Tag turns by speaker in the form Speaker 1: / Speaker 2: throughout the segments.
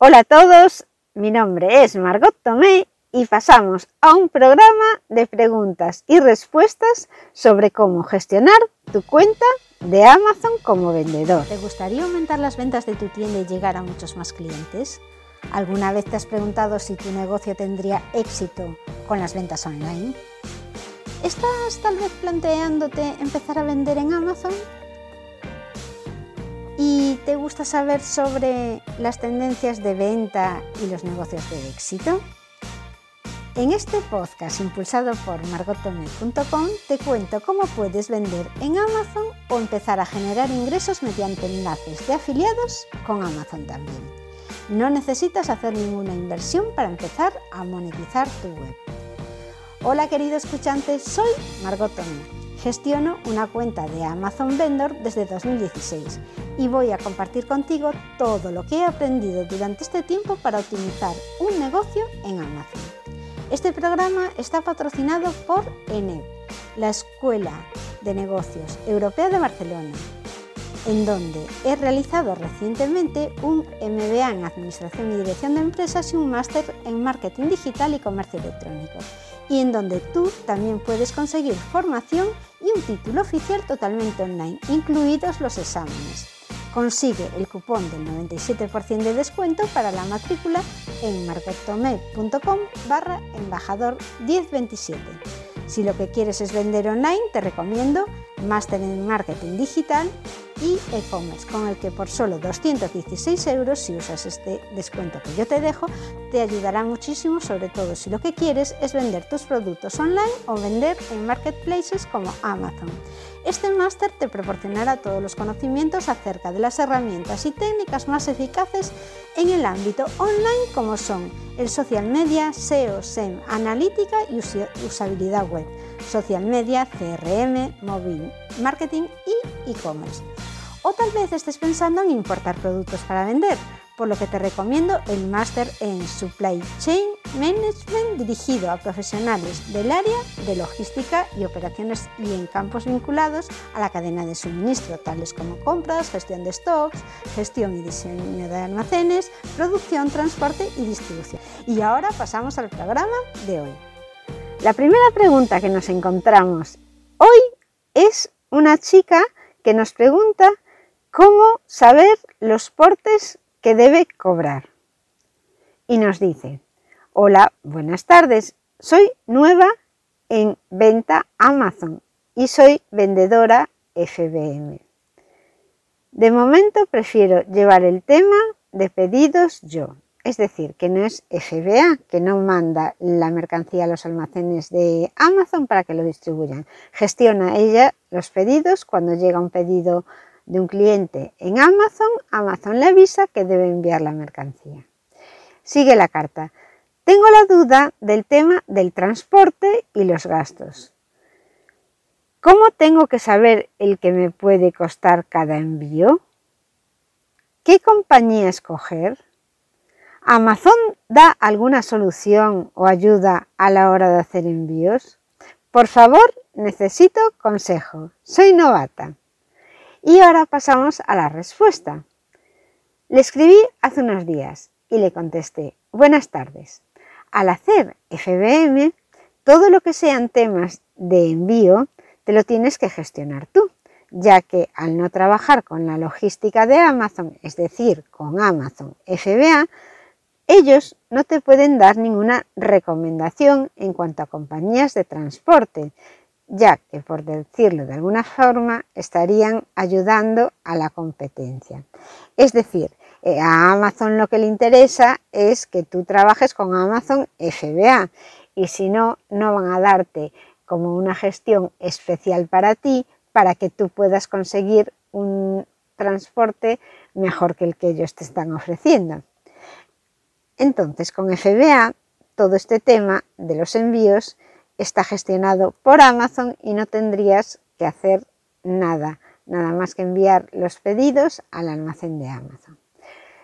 Speaker 1: Hola a todos, mi nombre es Margot Tomé y pasamos a un programa de preguntas y respuestas sobre cómo gestionar tu cuenta de Amazon como vendedor.
Speaker 2: ¿Te gustaría aumentar las ventas de tu tienda y llegar a muchos más clientes? ¿Alguna vez te has preguntado si tu negocio tendría éxito con las ventas online? ¿Estás tal vez planteándote empezar a vender en Amazon? ¿Y te gusta saber sobre las tendencias de venta y los negocios de éxito? En este podcast impulsado por margotome.com te cuento cómo puedes vender en Amazon o empezar a generar ingresos mediante enlaces de afiliados con Amazon también. No necesitas hacer ninguna inversión para empezar a monetizar tu web. Hola querido escuchante, soy Margot Gestiono una cuenta de Amazon Vendor desde 2016 y voy a compartir contigo todo lo que he aprendido durante este tiempo para optimizar un negocio en Amazon. Este programa está patrocinado por ENEP, la Escuela de Negocios Europea de Barcelona, en donde he realizado recientemente un MBA en Administración y Dirección de Empresas y un máster en Marketing Digital y Comercio Electrónico, y en donde tú también puedes conseguir formación y un título oficial totalmente online, incluidos los exámenes. Consigue el cupón del 97% de descuento para la matrícula en marketome.com barra embajador 1027. Si lo que quieres es vender online, te recomiendo Máster en Marketing Digital y e-commerce, con el que por solo 216 euros, si usas este descuento que yo te dejo, te ayudará muchísimo, sobre todo si lo que quieres es vender tus productos online o vender en marketplaces como Amazon. Este máster te proporcionará todos los conocimientos acerca de las herramientas y técnicas más eficaces en el ámbito online como son el social media, SEO, SEM, analítica y usabilidad web, social media, CRM, móvil marketing y e-commerce. O tal vez estés pensando en importar productos para vender, por lo que te recomiendo el máster en Supply Chain Management dirigido a profesionales del área de logística y operaciones y en campos vinculados a la cadena de suministro, tales como compras, gestión de stocks, gestión y diseño de almacenes, producción, transporte y distribución. Y ahora pasamos al programa de hoy.
Speaker 1: La primera pregunta que nos encontramos hoy es una chica que nos pregunta cómo saber los portes que debe cobrar. Y nos dice, hola, buenas tardes, soy nueva en venta Amazon y soy vendedora FBM. De momento prefiero llevar el tema de pedidos yo, es decir, que no es FBA, que no manda la mercancía a los almacenes de Amazon para que lo distribuyan. Gestiona ella los pedidos cuando llega un pedido de un cliente en Amazon, Amazon le avisa que debe enviar la mercancía. Sigue la carta. Tengo la duda del tema del transporte y los gastos. ¿Cómo tengo que saber el que me puede costar cada envío? ¿Qué compañía escoger? ¿Amazon da alguna solución o ayuda a la hora de hacer envíos? Por favor, necesito consejo. Soy novata. Y ahora pasamos a la respuesta. Le escribí hace unos días y le contesté, buenas tardes. Al hacer FBM, todo lo que sean temas de envío, te lo tienes que gestionar tú, ya que al no trabajar con la logística de Amazon, es decir, con Amazon FBA, ellos no te pueden dar ninguna recomendación en cuanto a compañías de transporte, ya que, por decirlo de alguna forma, estarían ayudando a la competencia. Es decir, eh, a Amazon lo que le interesa es que tú trabajes con Amazon FBA y si no, no van a darte como una gestión especial para ti para que tú puedas conseguir un transporte mejor que el que ellos te están ofreciendo. Entonces, con FBA, todo este tema de los envíos está gestionado por Amazon y no tendrías que hacer nada, nada más que enviar los pedidos al almacén de Amazon.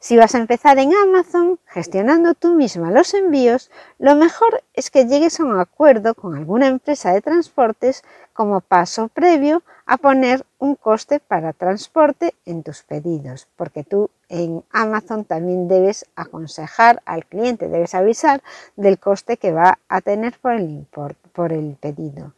Speaker 1: Si vas a empezar en Amazon gestionando tú misma los envíos, lo mejor es que llegues a un acuerdo con alguna empresa de transportes como paso previo a poner un coste para transporte en tus pedidos, porque tú en Amazon también debes aconsejar al cliente, debes avisar del coste que va a tener por el, por el pedido.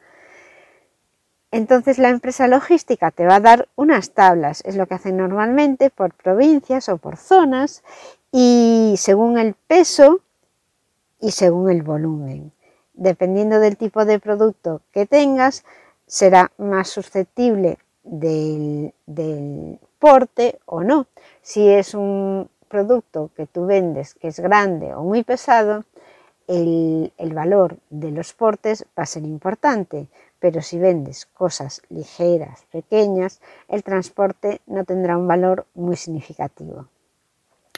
Speaker 1: Entonces la empresa logística te va a dar unas tablas, es lo que hacen normalmente por provincias o por zonas y según el peso y según el volumen. Dependiendo del tipo de producto que tengas, será más susceptible del, porte o no. Si es un producto que tú vendes que es grande o muy pesado, el, el, valor de los portes va a ser importante, pero si vendes cosas ligeras, pequeñas, el transporte no tendrá un valor muy significativo.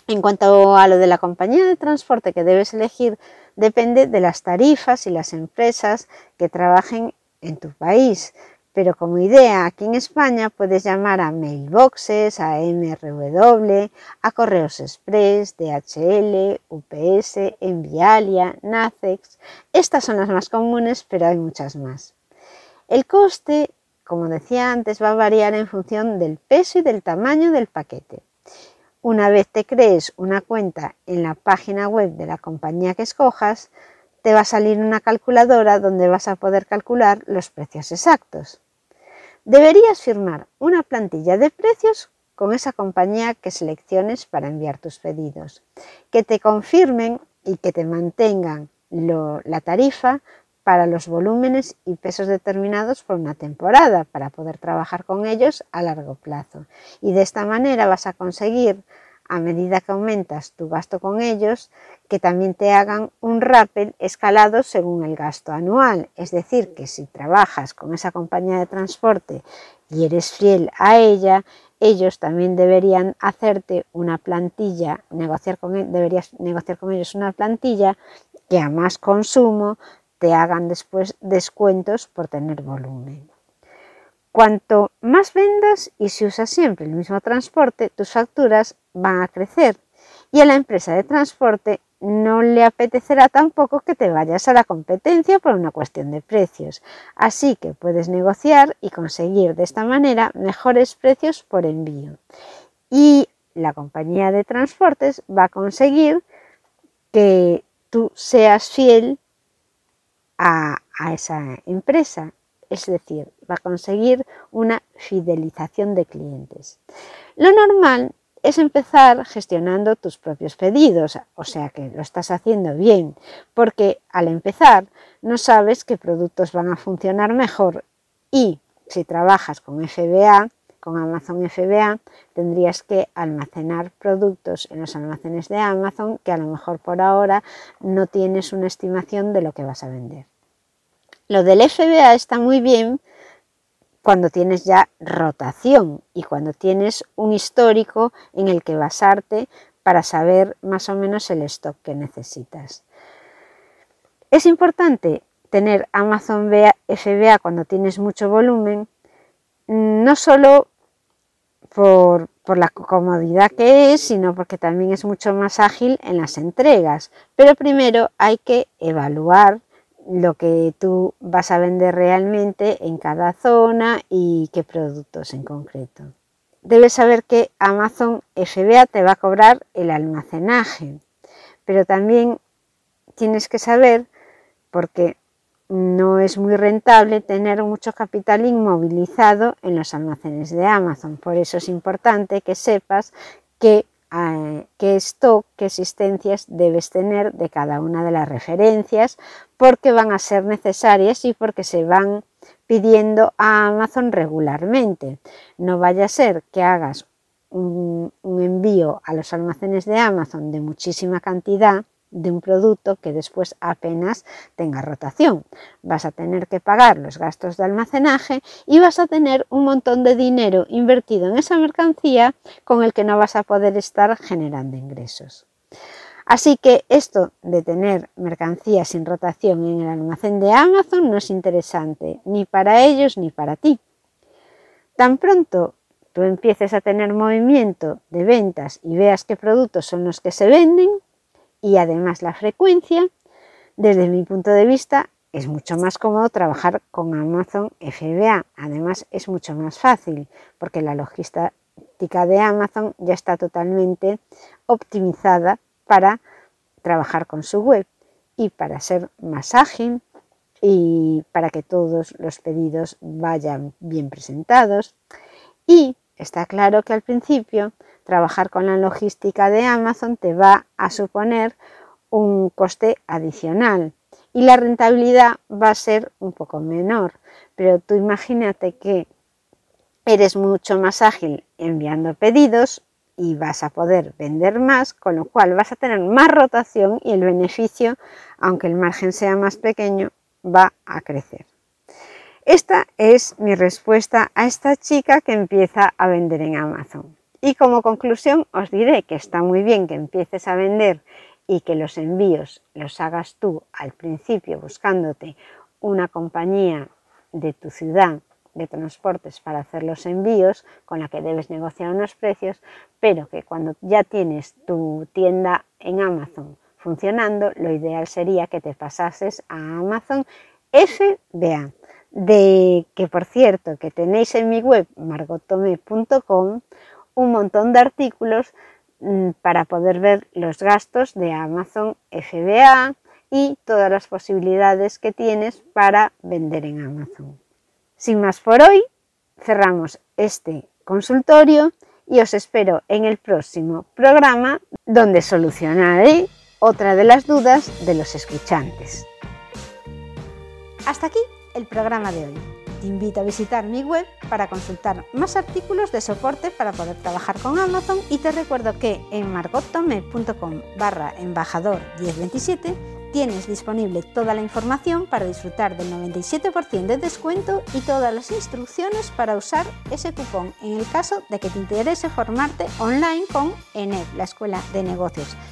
Speaker 1: En cuanto a lo de la compañía de transporte que debes elegir, depende de las tarifas y las empresas que trabajen en tu país. Pero como idea, aquí en España puedes llamar a mailboxes, a MRW, a Correos Express, DHL, UPS, Envialia, Nacex. Estas son las más comunes, pero hay muchas más. El coste, como decía antes, va a variar en función del peso y del tamaño del paquete. Una vez te crees una cuenta en la página web de la compañía que escojas, te va a salir una calculadora donde vas a poder calcular los precios exactos. Deberías firmar una plantilla de precios con esa compañía que selecciones para enviar tus pedidos, que te confirmen y que te mantengan la tarifa para los volúmenes y pesos determinados por una temporada, para poder trabajar con ellos a largo plazo. Y de esta manera vas a conseguir a medida que aumentas tu gasto con ellos, que también te hagan un rappel escalado según el gasto anual. Es decir, que si trabajas con esa compañía de transporte y eres fiel a ella, ellos también deberían hacerte una plantilla, negociar con, deberías negociar con ellos una plantilla que a más consumo te hagan después descuentos por tener volumen. Cuanto más vendas y si usas siempre el mismo transporte, tus facturas van a crecer y a la empresa de transporte no le apetecerá tampoco que te vayas a la competencia por una cuestión de precios. Así que puedes negociar y conseguir de esta manera mejores precios por envío. Y la compañía de transportes va a conseguir que tú seas fiel a, a esa empresa es decir, va a conseguir una fidelización de clientes. Lo normal es empezar gestionando tus propios pedidos, o sea que lo estás haciendo bien, porque al empezar no sabes qué productos van a funcionar mejor y si trabajas con FBA, con Amazon FBA, tendrías que almacenar productos en los almacenes de Amazon que a lo mejor por ahora no tienes una estimación de lo que vas a vender. Lo del FBA está muy bien cuando tienes ya rotación y cuando tienes un histórico en el que basarte para saber más o menos el stock que necesitas. Es importante tener Amazon FBA cuando tienes mucho volumen, no solo por, por, la comodidad que es, sino porque también es mucho más ágil en las entregas. Pero primero hay que evaluar lo que tú vas a vender realmente en cada zona y qué productos en concreto. Debes saber que Amazon FBA te va a cobrar el almacenaje, pero también tienes que saber, porque no es muy rentable tener mucho capital inmovilizado en los almacenes de Amazon. Por eso es importante que sepas que qué stock, qué existencias debes tener de cada una de las referencias, porque van a ser necesarias y porque se van pidiendo a Amazon regularmente. No vaya a ser que hagas un, un envío a los almacenes de Amazon de muchísima cantidad de un producto que después apenas tenga rotación. Vas a tener que pagar los gastos de almacenaje y vas a tener un montón de dinero invertido en esa mercancía con el que no vas a poder estar generando ingresos. Así que esto de tener mercancía sin rotación en el almacén de Amazon no es interesante ni para ellos ni para ti. Tan pronto tú empieces a tener movimiento de ventas y veas qué productos son los que se venden, y además la frecuencia, desde mi punto de vista, es mucho más cómodo trabajar con Amazon FBA. Además, es mucho más fácil porque la logística de Amazon ya está totalmente optimizada para trabajar con su web y para ser más ágil y para que todos los pedidos vayan bien presentados. Y está claro que al principio trabajar con la logística de Amazon te va a suponer un coste adicional y la rentabilidad va a ser un poco menor. Pero tú imagínate que eres mucho más ágil enviando pedidos y vas a poder vender más, con lo cual vas a tener más rotación y el beneficio, aunque el margen sea más pequeño, va a crecer. Esta es mi respuesta a esta chica que empieza a vender en Amazon. Y como conclusión os diré que está muy bien que empieces a vender y que los envíos los hagas tú al principio buscándote una compañía de tu ciudad de transportes para hacer los envíos con la que debes negociar unos precios, pero que cuando ya tienes tu tienda en Amazon funcionando, lo ideal sería que te pasases a Amazon FBA, de que por cierto que tenéis en mi web margotome.com un montón de artículos mm, para poder ver los gastos de Amazon FBA y todas las posibilidades que tienes para vender en Amazon. Sin más por hoy, cerramos este consultorio y os espero en el próximo programa donde solucionaré otra de las dudas de los escuchantes.
Speaker 2: Hasta aquí el programa de hoy. Te invito a visitar mi web para consultar más artículos de soporte para poder trabajar con Amazon. Y te recuerdo que en margottome.com barra embajador 1027 Tienes disponible toda la información para disfrutar del 97% de descuento y todas las instrucciones para usar ese cupón en el caso de que te interese formarte online con ENEP, la Escuela de Negocios